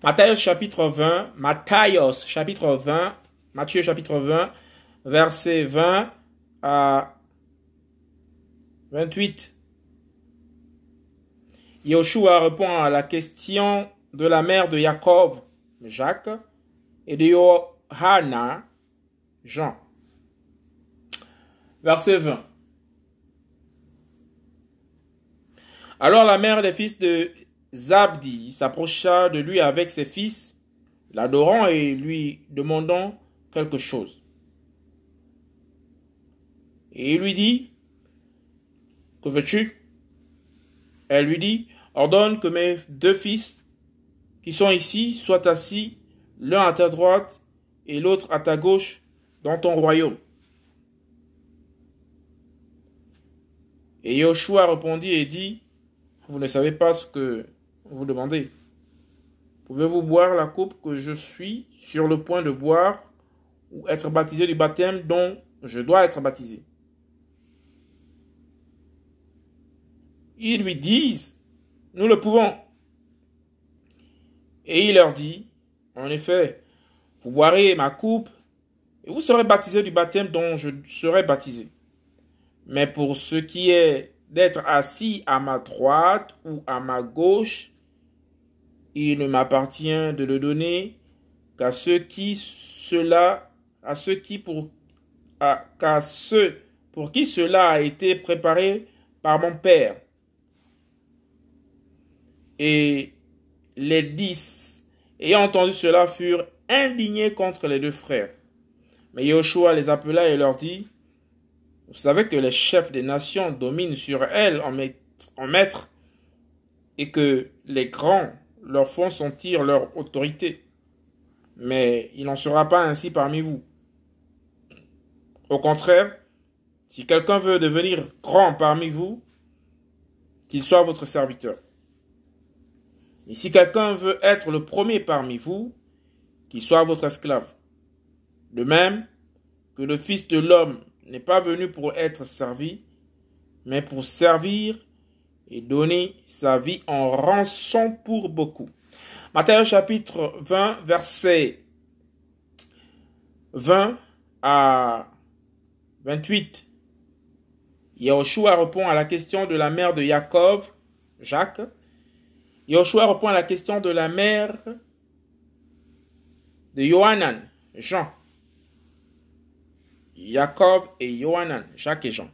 Matthieu chapitre 20, Matthieu chapitre 20, Matthieu chapitre 20, verset 20 à 28. Yoshua répond à la question de la mère de Jacob, Jacques, et de Johanna, Jean. Verset 20. Alors la mère des fils de Zabdi s'approcha de lui avec ses fils, l'adorant et lui demandant quelque chose. Et il lui dit, Que veux-tu? Elle lui dit, Ordonne que mes deux fils qui sont ici soient assis, l'un à ta droite et l'autre à ta gauche, dans ton royaume. Et Yoshua répondit et dit, Vous ne savez pas ce que vous demandez. Pouvez-vous boire la coupe que je suis sur le point de boire ou être baptisé du baptême dont je dois être baptisé? Ils lui disent, nous le pouvons. Et il leur dit, en effet, vous boirez ma coupe et vous serez baptisés du baptême dont je serai baptisé. Mais pour ce qui est d'être assis à ma droite ou à ma gauche, il ne m'appartient de le donner qu'à ceux qui cela, pour qui cela a été préparé par mon Père. Et les dix, ayant entendu cela, furent indignés contre les deux frères. Mais Yoshua les appela et leur dit, Vous savez que les chefs des nations dominent sur elles en maître, et que les grands leur font sentir leur autorité. Mais il n'en sera pas ainsi parmi vous. Au contraire, si quelqu'un veut devenir grand parmi vous, qu'il soit votre serviteur. Et si quelqu'un veut être le premier parmi vous, qu'il soit votre esclave. De même que le Fils de l'homme n'est pas venu pour être servi, mais pour servir et donner sa vie en rançon pour beaucoup. Matthieu chapitre 20, verset 20 à 28. Yahushua répond à la question de la mère de Jacob, Jacques, Yoshua répond à la question de la mère de Yohanan, Jean. Jacob et Yohanan, Jacques et Jean.